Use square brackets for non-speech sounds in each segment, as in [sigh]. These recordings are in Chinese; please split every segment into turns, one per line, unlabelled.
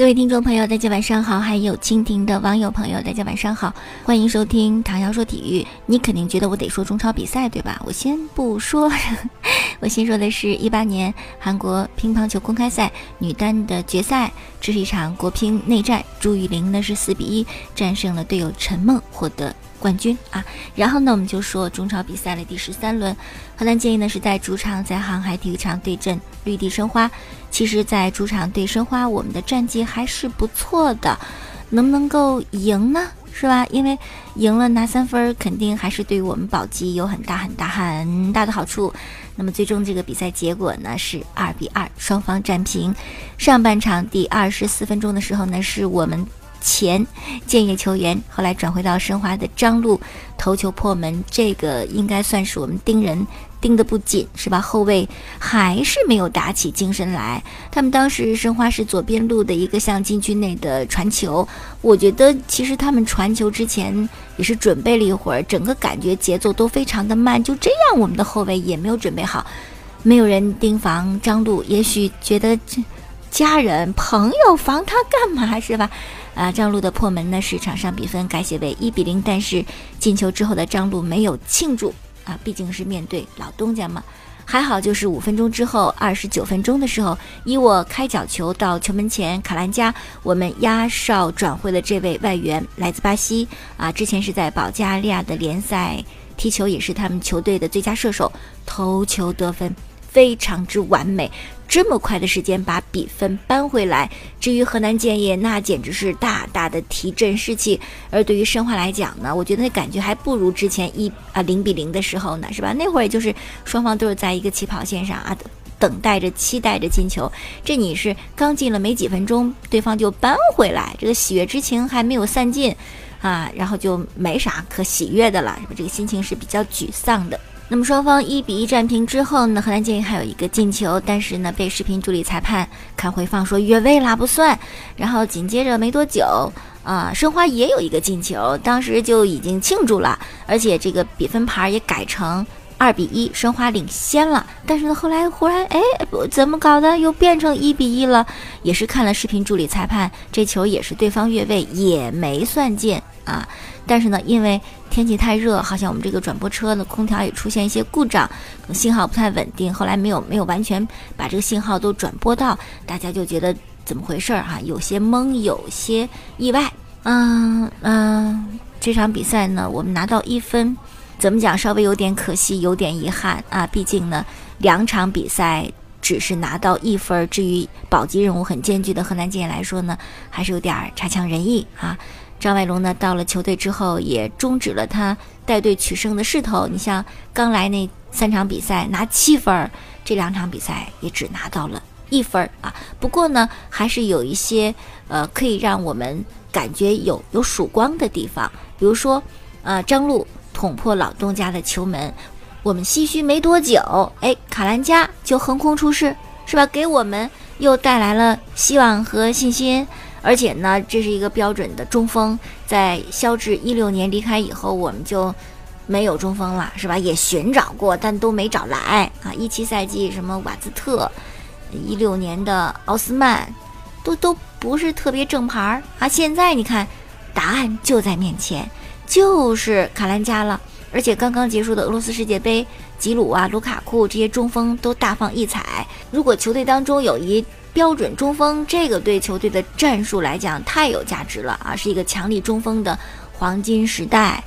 各位听众朋友，大家晚上好；还有蜻蜓的网友朋友，大家晚上好，欢迎收听唐瑶说体育。你肯定觉得我得说中超比赛对吧？我先不说，[laughs] 我先说的是一八年韩国乒乓球公开赛女单的决赛，这是一场国乒内战，朱雨玲呢是四比一战胜了队友陈梦，获得。冠军啊，然后呢，我们就说中超比赛的第十三轮，河南建议呢是在主场在航海体育场对阵绿地申花。其实，在主场对申花，我们的战绩还是不错的，能不能够赢呢？是吧？因为赢了拿三分，肯定还是对于我们保级有很大很大很大的好处。那么最终这个比赛结果呢是二比二，双方战平。上半场第二十四分钟的时候呢，是我们。前建业球员后来转回到申花的张路头球破门，这个应该算是我们盯人盯得不紧，是吧？后卫还是没有打起精神来。他们当时申花是左边路的一个向禁区内的传球，我觉得其实他们传球之前也是准备了一会儿，整个感觉节奏都非常的慢。就这样，我们的后卫也没有准备好，没有人盯防张路，也许觉得家人朋友防他干嘛，是吧？啊，张璐的破门呢，是场上比分改写为一比零。但是进球之后的张璐没有庆祝啊，毕竟是面对老东家嘛。还好，就是五分钟之后，二十九分钟的时候，伊沃开角球到球门前，卡兰加我们压哨转会的这位外援来自巴西啊，之前是在保加利亚的联赛踢球，也是他们球队的最佳射手，头球得分。非常之完美，这么快的时间把比分扳回来。至于河南建业，那简直是大大的提振士气。而对于申花来讲呢，我觉得那感觉还不如之前一啊零比零的时候呢，是吧？那会儿也就是双方都是在一个起跑线上啊，等待着、期待着进球。这你是刚进了没几分钟，对方就扳回来，这个喜悦之情还没有散尽啊，然后就没啥可喜悦的了，是吧？这个心情是比较沮丧的。那么双方一比一战平之后呢，河南建业还有一个进球，但是呢被视频助理裁判看回放说越位啦不算。然后紧接着没多久，啊申花也有一个进球，当时就已经庆祝了，而且这个比分牌也改成二比一，申花领先了。但是呢后来忽然哎怎么搞的又变成一比一了？也是看了视频助理裁判，这球也是对方越位，也没算进啊。但是呢因为。天气太热，好像我们这个转播车的空调也出现一些故障，信号不太稳定。后来没有没有完全把这个信号都转播到，大家就觉得怎么回事儿哈？有些懵，有些意外。嗯嗯，这场比赛呢，我们拿到一分，怎么讲？稍微有点可惜，有点遗憾啊。毕竟呢，两场比赛只是拿到一分，至于保级任务很艰巨的河南建业来说呢，还是有点差强人意啊。张外龙呢，到了球队之后也终止了他带队取胜的势头。你像刚来那三场比赛拿七分，这两场比赛也只拿到了一分啊。不过呢，还是有一些呃可以让我们感觉有有曙光的地方。比如说，呃，张路捅破老东家的球门，我们唏嘘没多久，哎，卡兰加就横空出世，是吧？给我们又带来了希望和信心。而且呢，这是一个标准的中锋。在肖智一六年离开以后，我们就没有中锋了，是吧？也寻找过，但都没找来啊。一七赛季什么瓦兹特，一六年的奥斯曼，都都不是特别正牌儿啊。现在你看，答案就在面前，就是卡兰加了。而且刚刚结束的俄罗斯世界杯，吉鲁啊、卢卡库这些中锋都大放异彩。如果球队当中有一标准中锋这个对球队的战术来讲太有价值了啊，是一个强力中锋的黄金时代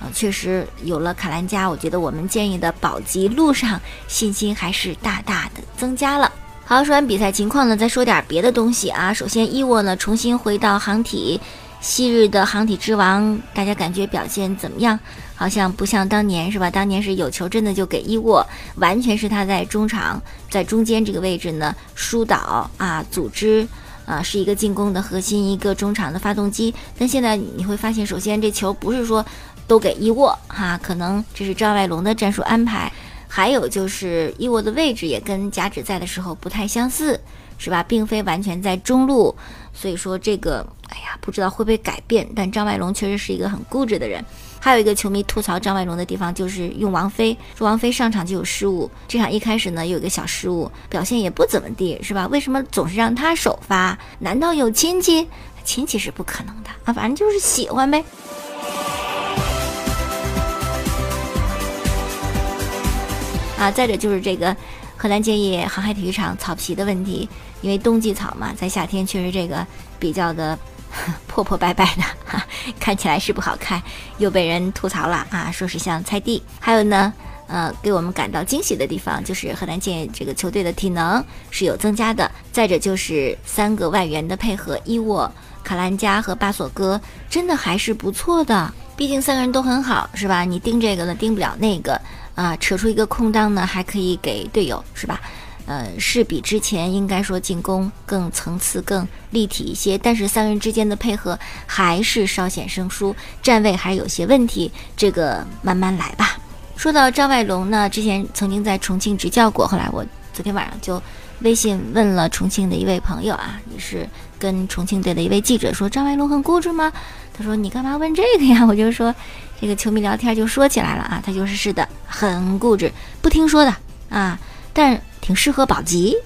啊！确实有了卡兰加，我觉得我们建议的保级路上信心还是大大的增加了。好，说完比赛情况呢，再说点别的东西啊。首先，伊沃呢重新回到航体。昔日的航体之王，大家感觉表现怎么样？好像不像当年是吧？当年是有球真的就给伊沃，完全是他在中场在中间这个位置呢疏导啊，组织啊，是一个进攻的核心，一个中场的发动机。但现在你会发现，首先这球不是说都给伊沃哈，可能这是张外龙的战术安排。还有就是伊沃的位置也跟贾止在的时候不太相似。是吧？并非完全在中路，所以说这个，不知道会不会改变。但张外龙确实是一个很固执的人。还有一个球迷吐槽张外龙的地方，就是用王菲，说王菲上场就有失误。这场一开始呢，有一个小失误，表现也不怎么地，是吧？为什么总是让他首发？难道有亲戚？亲戚是不可能的啊，反正就是喜欢呗。啊，再者就是这个河南建业航海体育场草皮的问题，因为冬季草嘛，在夏天确实这个比较的。[laughs] 破破败败的，哈，[laughs] 看起来是不好看，又被人吐槽了啊，说是像菜地。还有呢，呃，给我们感到惊喜的地方就是河南建这个球队的体能是有增加的。再者就是三个外援的配合，伊沃、卡兰加和巴索戈真的还是不错的。毕竟三个人都很好，是吧？你盯这个呢，盯不了那个啊，扯出一个空档呢，还可以给队友，是吧？呃，是比之前应该说进攻更层次、更立体一些，但是三人之间的配合还是稍显生疏，站位还是有些问题。这个慢慢来吧。说到张外龙呢，之前曾经在重庆执教过，后来我昨天晚上就微信问了重庆的一位朋友啊，也是跟重庆队的一位记者说，张外龙很固执吗？他说你干嘛问这个呀？我就说这个球迷聊天就说起来了啊，他就是是的，很固执，不听说的啊，但。挺适合保级，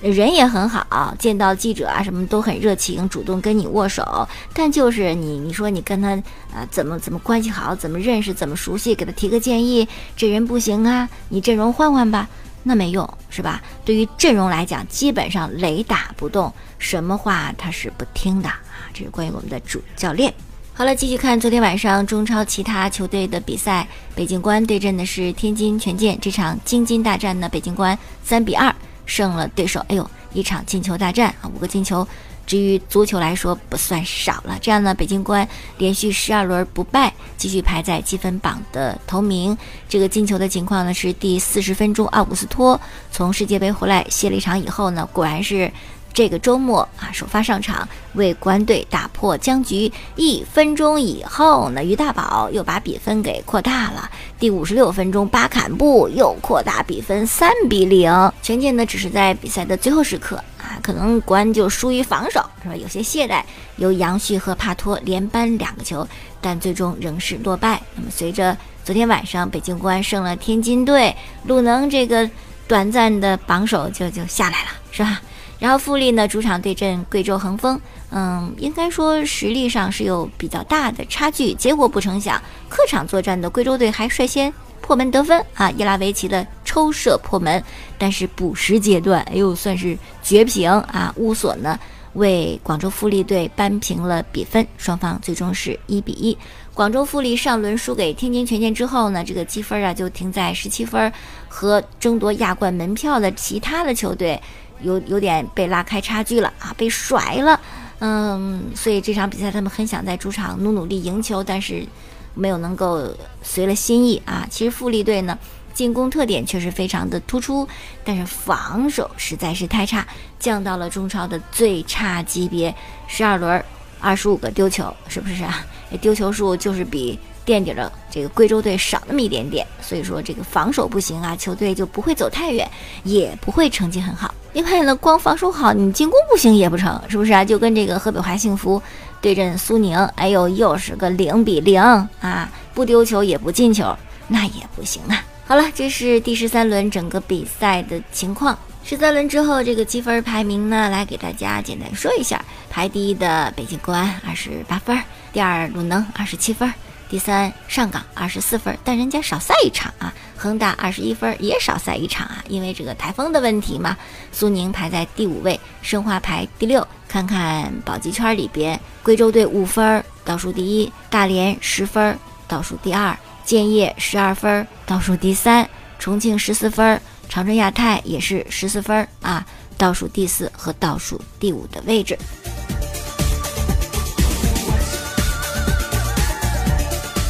人也很好，见到记者啊什么都很热情，主动跟你握手。但就是你，你说你跟他啊怎么怎么关系好，怎么认识，怎么熟悉，给他提个建议，这人不行啊，你阵容换换吧，那没用是吧？对于阵容来讲，基本上雷打不动，什么话他是不听的啊。这是关于我们的主教练。好了，继续看昨天晚上中超其他球队的比赛。北京国安对阵的是天津权健，这场京津大战呢，北京国安三比二胜了对手。哎呦，一场进球大战啊，五个进球，至于足球来说不算少了。这样呢，北京国安连续十二轮不败，继续排在积分榜的头名。这个进球的情况呢，是第四十分钟，奥古斯托从世界杯回来歇了一场以后呢，果然是。这个周末啊，首发上场为国安队打破僵局。一分钟以后呢，于大宝又把比分给扩大了。第五十六分钟，巴坎布又扩大比分三比零。权健呢，只是在比赛的最后时刻啊，可能国安就疏于防守，是吧？有些懈怠，由杨旭和帕托连扳两个球，但最终仍是落败。那么，随着昨天晚上北京国安胜了天津队，鲁能这个短暂的榜首就就下来了，是吧？然后富力呢主场对阵贵州恒丰，嗯，应该说实力上是有比较大的差距。结果不成想，客场作战的贵州队还率先破门得分啊！伊拉维奇的抽射破门，但是补时阶段，哎呦，算是绝平啊！乌索呢为广州富力队扳平了比分，双方最终是一比一。广州富力上轮输给天津权健之后呢，这个积分啊就停在十七分，和争夺亚冠门票的其他的球队。有有点被拉开差距了啊，被甩了，嗯，所以这场比赛他们很想在主场努努力赢球，但是没有能够随了心意啊。其实富力队呢，进攻特点确实非常的突出，但是防守实在是太差，降到了中超的最差级别。十二轮二十五个丢球，是不是啊？丢球数就是比。垫底的这个贵州队少那么一点点，所以说这个防守不行啊，球队就不会走太远，也不会成绩很好。因为呢，光防守好，你进攻不行也不成，是不是啊？就跟这个河北华幸福对阵苏宁，哎呦，又是个零比零啊，不丢球也不进球，那也不行啊。好了，这是第十三轮整个比赛的情况。十三轮之后，这个积分排名呢，来给大家简单说一下：排第一的北京国安二十八分，第二鲁能二十七分。第三，上港二十四分，但人家少赛一场啊。恒大二十一分，也少赛一场啊，因为这个台风的问题嘛。苏宁排在第五位，申花排第六。看看保级圈里边，贵州队五分，倒数第一；大连十分，倒数第二；建业十二分，倒数第三；重庆十四分，长春亚泰也是十四分啊，倒数第四和倒数第五的位置。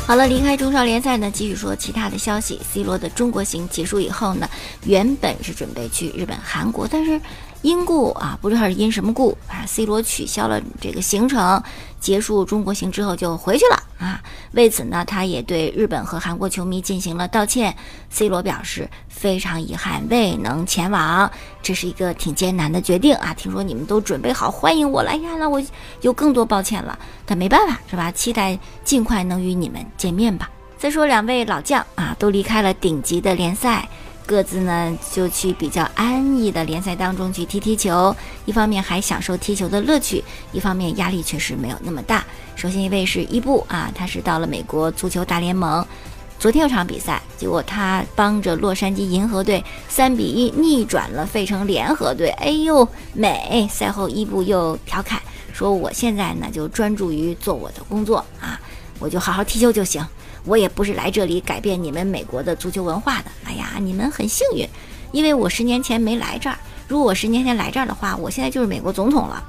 好了，离开中超联赛呢，继续说其他的消息。C 罗的中国行结束以后呢，原本是准备去日本、韩国，但是因故啊，不知道是因什么故啊，C 罗取消了这个行程，结束中国行之后就回去了啊。为此呢，他也对日本和韩国球迷进行了道歉。C 罗表示非常遗憾未能前往，这是一个挺艰难的决定啊。听说你们都准备好欢迎我了，哎呀，那我有更多抱歉了，但没办法是吧？期待尽快能与你们见面吧。再说两位老将啊，都离开了顶级的联赛。各自呢就去比较安逸的联赛当中去踢踢球，一方面还享受踢球的乐趣，一方面压力确实没有那么大。首先一位是伊布啊，他是到了美国足球大联盟，昨天有场比赛，结果他帮着洛杉矶银河队三比一逆转了费城联合队，哎呦美！赛后伊布又调侃说：“我现在呢就专注于做我的工作啊，我就好好踢球就行。”我也不是来这里改变你们美国的足球文化的。哎呀，你们很幸运，因为我十年前没来这儿。如果我十年前来这儿的话，我现在就是美国总统了。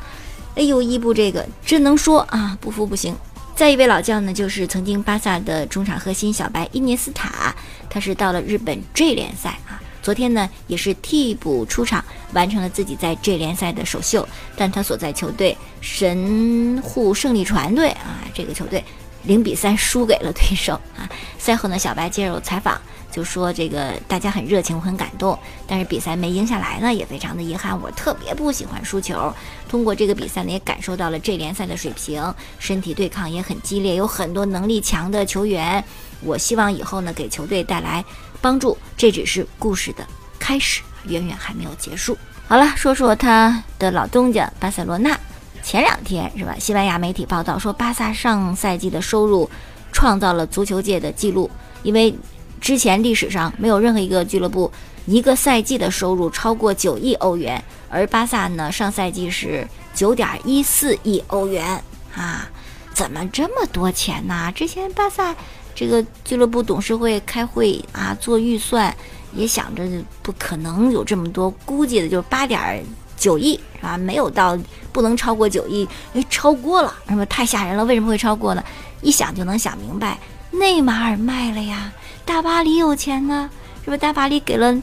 哎呦，伊布这个真能说啊，不服不行。再一位老将呢，就是曾经巴萨的中场核心小白伊涅斯塔，他是到了日本 J 联赛啊。昨天呢，也是替补出场，完成了自己在 J 联赛的首秀。但他所在球队神户胜利船队啊，这个球队。零比三输给了对手啊！赛后呢，小白接受采访就说：“这个大家很热情，我很感动，但是比赛没赢下来呢，也非常的遗憾。我特别不喜欢输球。通过这个比赛呢，也感受到了这联赛的水平，身体对抗也很激烈，有很多能力强的球员。我希望以后呢，给球队带来帮助。这只是故事的开始，远远还没有结束。好了，说说他的老东家巴塞罗那。”前两天是吧？西班牙媒体报道说，巴萨上赛季的收入创造了足球界的记录，因为之前历史上没有任何一个俱乐部一个赛季的收入超过九亿欧元，而巴萨呢，上赛季是九点一四亿欧元啊！怎么这么多钱呢？之前巴萨这个俱乐部董事会开会啊，做预算也想着不可能有这么多，估计的就是八点。九亿是吧？没有到不能超过九亿，哎，超过了，是吧？太吓人了。为什么会超过呢？一想就能想明白，内马尔卖了呀，大巴黎有钱呢，是不是？大巴黎给了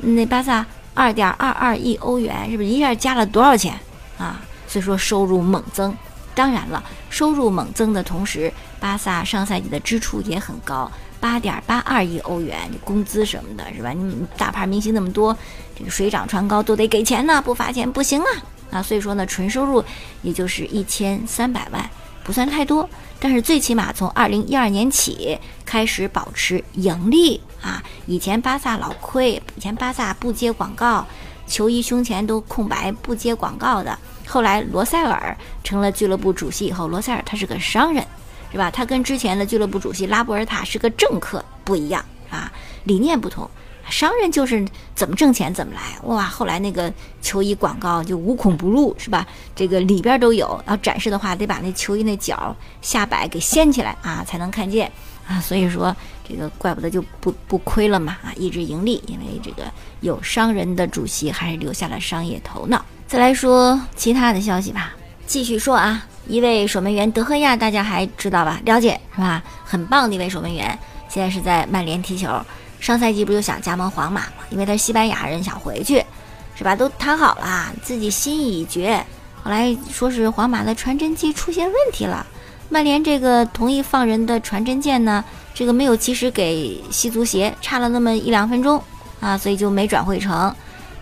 那巴萨二点二二亿欧元，是不是一下加了多少钱啊？所以说收入猛增。当然了，收入猛增的同时，巴萨上赛季的支出也很高。八点八二亿欧元，工资什么的，是吧？你大牌明星那么多，这个水涨船高都得给钱呢，不发钱不行啊！啊，所以说呢，纯收入也就是一千三百万，不算太多，但是最起码从二零一二年起开始保持盈利啊！以前巴萨老亏，以前巴萨不接广告，球衣胸前都空白，不接广告的。后来罗塞尔成了俱乐部主席以后，罗塞尔他是个商人。是吧？他跟之前的俱乐部主席拉波尔塔是个政客不一样啊，理念不同。商人就是怎么挣钱怎么来。哇，后来那个球衣广告就无孔不入，是吧？这个里边都有。要展示的话，得把那球衣那角下摆给掀起来啊，才能看见啊。所以说，这个怪不得就不不亏了嘛啊，一直盈利，因为这个有商人的主席还是留下了商业头脑。再来说其他的消息吧，继续说啊。一位守门员德赫亚，大家还知道吧？了解是吧？很棒的一位守门员，现在是在曼联踢球。上赛季不就想加盟皇马吗？因为他是西班牙人，想回去，是吧？都谈好了，自己心意已决。后来说是皇马的传真机出现问题了，曼联这个同意放人的传真件呢，这个没有及时给西足协，差了那么一两分钟啊，所以就没转会成。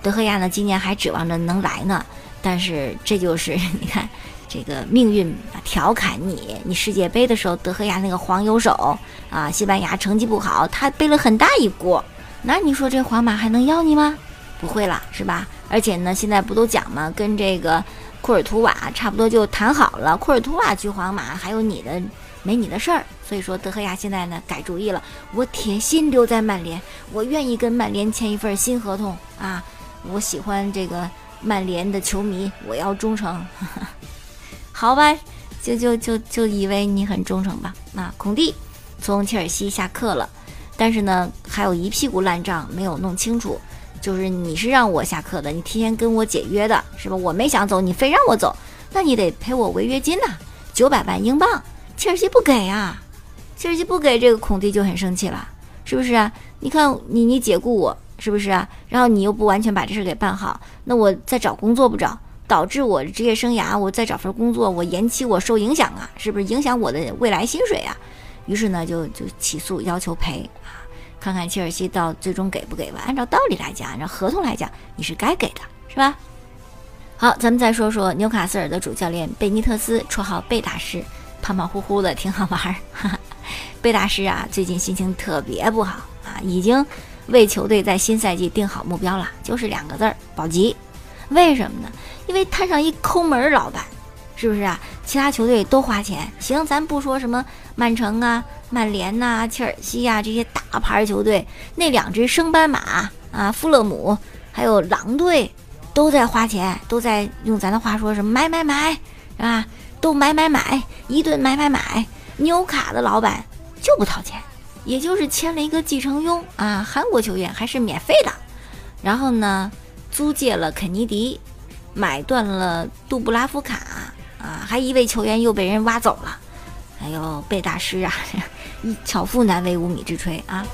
德赫亚呢，今年还指望着能来呢，但是这就是 [laughs] 你看。这个命运调侃你，你世界杯的时候德赫亚那个黄油手啊，西班牙成绩不好，他背了很大一锅。那你说这皇马还能要你吗？不会了，是吧？而且呢，现在不都讲吗？跟这个库尔图瓦差不多就谈好了，库尔图瓦去皇马，还有你的没你的事儿。所以说德赫亚现在呢改主意了，我铁心留在曼联，我愿意跟曼联签一份新合同啊！我喜欢这个曼联的球迷，我要忠诚。[laughs] 好吧，就就就就以为你很忠诚吧。那孔蒂从切尔西下课了，但是呢，还有一屁股烂账没有弄清楚。就是你是让我下课的，你提前跟我解约的是吧？我没想走，你非让我走，那你得赔我违约金呐，九百万英镑。切尔西不给啊，切尔西不给，这个孔蒂就很生气了，是不是啊？你看你你解雇我是不是啊？然后你又不完全把这事给办好，那我再找工作不找，导致我职业生涯，我再找份工作，我延期，我受影响啊，是不是影响我的未来薪水啊？于是呢，就就起诉要求赔啊，看看切尔西到最终给不给吧。按照道理来讲，按照合同来讲，你是该给的，是吧？好，咱们再说说纽卡斯尔的主教练贝尼特斯，绰号贝大师，胖胖乎乎的，挺好玩儿。贝大师啊，最近心情特别不好啊，已经为球队在新赛季定好目标了，就是两个字儿：保级。为什么呢？因为摊上一抠门老板，是不是啊？其他球队都花钱，行，咱不说什么曼城啊、曼联呐、切尔西呀这些大牌球队，那两只升班马啊，富勒姆还有狼队。都在花钱，都在用咱的话说什么买买买，是吧？都买买买，一顿买买买。纽卡的老板就不掏钱，也就是签了一个继承佣啊，韩国球员还是免费的。然后呢，租借了肯尼迪，买断了杜布拉夫卡啊，还一位球员又被人挖走了。哎呦，贝大师啊，[laughs] 巧妇难为无米之炊啊。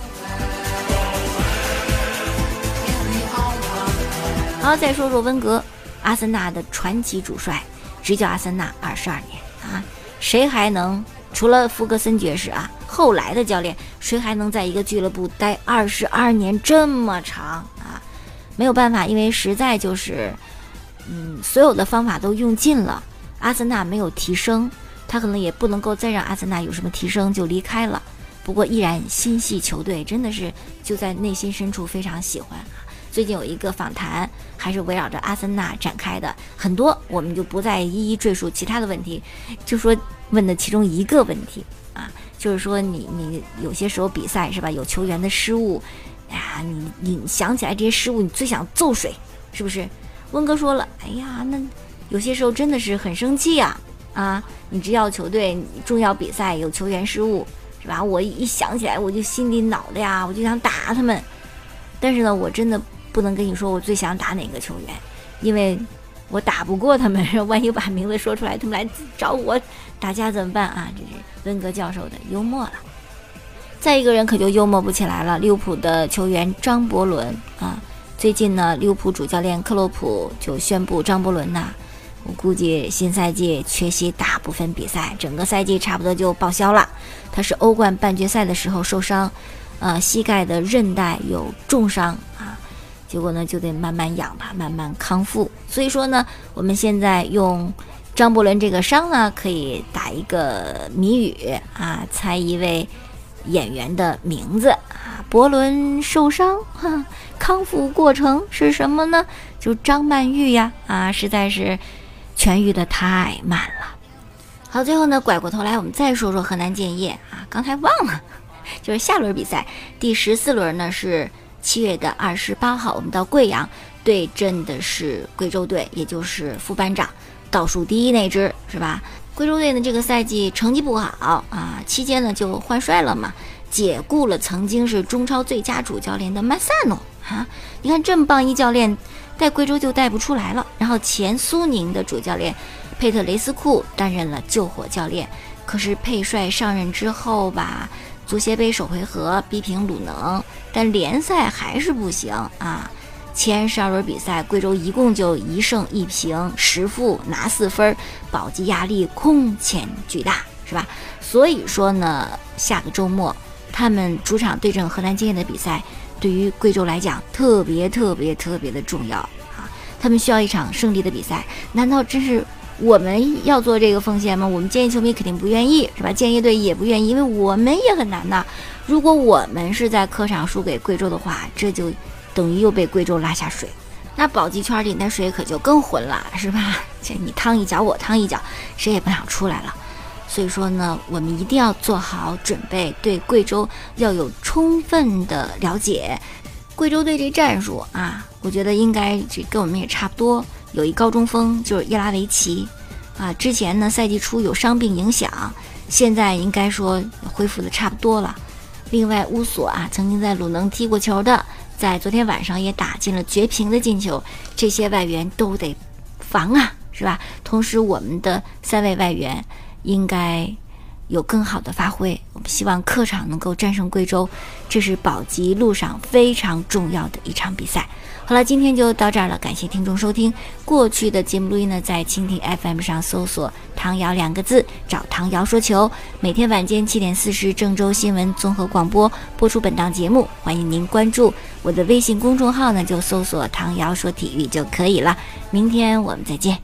好，再说说温格，阿森纳的传奇主帅，执教阿森纳二十二年啊，谁还能除了福格森爵士啊，后来的教练谁还能在一个俱乐部待二十二年这么长啊？没有办法，因为实在就是，嗯，所有的方法都用尽了，阿森纳没有提升，他可能也不能够再让阿森纳有什么提升就离开了。不过依然心系球队，真的是就在内心深处非常喜欢。最近有一个访谈，还是围绕着阿森纳展开的，很多我们就不再一一赘述其他的问题，就 [laughs] 说问的其中一个问题啊，就是说你你有些时候比赛是吧，有球员的失误，哎呀，你你想起来这些失误，你最想揍谁？是不是？温哥说了，哎呀，那有些时候真的是很生气呀，啊，你只要球队重要比赛有球员失误，是吧？我一想起来我就心里恼的呀，我就想打他们，但是呢，我真的。不能跟你说我最想打哪个球员，因为我打不过他们。万一把名字说出来，他们来找我打架怎么办啊？这是温格教授的幽默了。再一个人可就幽默不起来了，利物浦的球员张伯伦啊。最近呢，利物浦主教练克洛普就宣布张伯伦呐，我估计新赛季缺席大部分比赛，整个赛季差不多就报销了。他是欧冠半决赛的时候受伤，呃，膝盖的韧带有重伤。结果呢，就得慢慢养吧，慢慢康复。所以说呢，我们现在用张伯伦这个伤呢，可以打一个谜语啊，猜一位演员的名字啊。伯伦受伤，康复过程是什么呢？就张曼玉呀啊，实在是痊愈的太慢了。好，最后呢，拐过头来，我们再说说河南建业啊，刚才忘了，就是下轮比赛第十四轮呢是。七月的二十八号，我们到贵阳对阵的是贵州队，也就是副班长倒数第一那支，是吧？贵州队呢这个赛季成绩不好啊，期间呢就换帅了嘛，解雇了曾经是中超最佳主教练的曼萨诺啊。你看这么棒一教练，带贵州就带不出来了。然后前苏宁的主教练佩特雷斯库担任了救火教练，可是佩帅上任之后吧。足协杯首回合逼平鲁能，但联赛还是不行啊！前十二轮比赛，贵州一共就一胜一平十负，拿四分，保级压力空前巨大，是吧？所以说呢，下个周末他们主场对阵河南建业的比赛，对于贵州来讲特别特别特别的重要啊！他们需要一场胜利的比赛，难道真是？我们要做这个奉献吗？我们建议球迷肯定不愿意，是吧？建议队也不愿意，因为我们也很难呐。如果我们是在客场输给贵州的话，这就等于又被贵州拉下水，那保级圈里那水可就更浑了，是吧？[laughs] 这你趟一脚，我趟一脚，谁也不想出来了。所以说呢，我们一定要做好准备，对贵州要有充分的了解。贵州队这战术啊，我觉得应该这跟我们也差不多。有一高中锋就是伊拉维奇，啊，之前呢赛季初有伤病影响，现在应该说恢复的差不多了。另外乌索啊，曾经在鲁能踢过球的，在昨天晚上也打进了绝平的进球，这些外援都得防啊，是吧？同时我们的三位外援应该有更好的发挥。我们希望客场能够战胜贵州，这是保级路上非常重要的一场比赛。好了，今天就到这儿了，感谢听众收听。过去的节目录音呢，在蜻蜓 FM 上搜索“唐瑶”两个字，找唐瑶说球。每天晚间七点四十，郑州新闻综合广播播出本档节目，欢迎您关注我的微信公众号呢，就搜索“唐瑶说体育”就可以了。明天我们再见。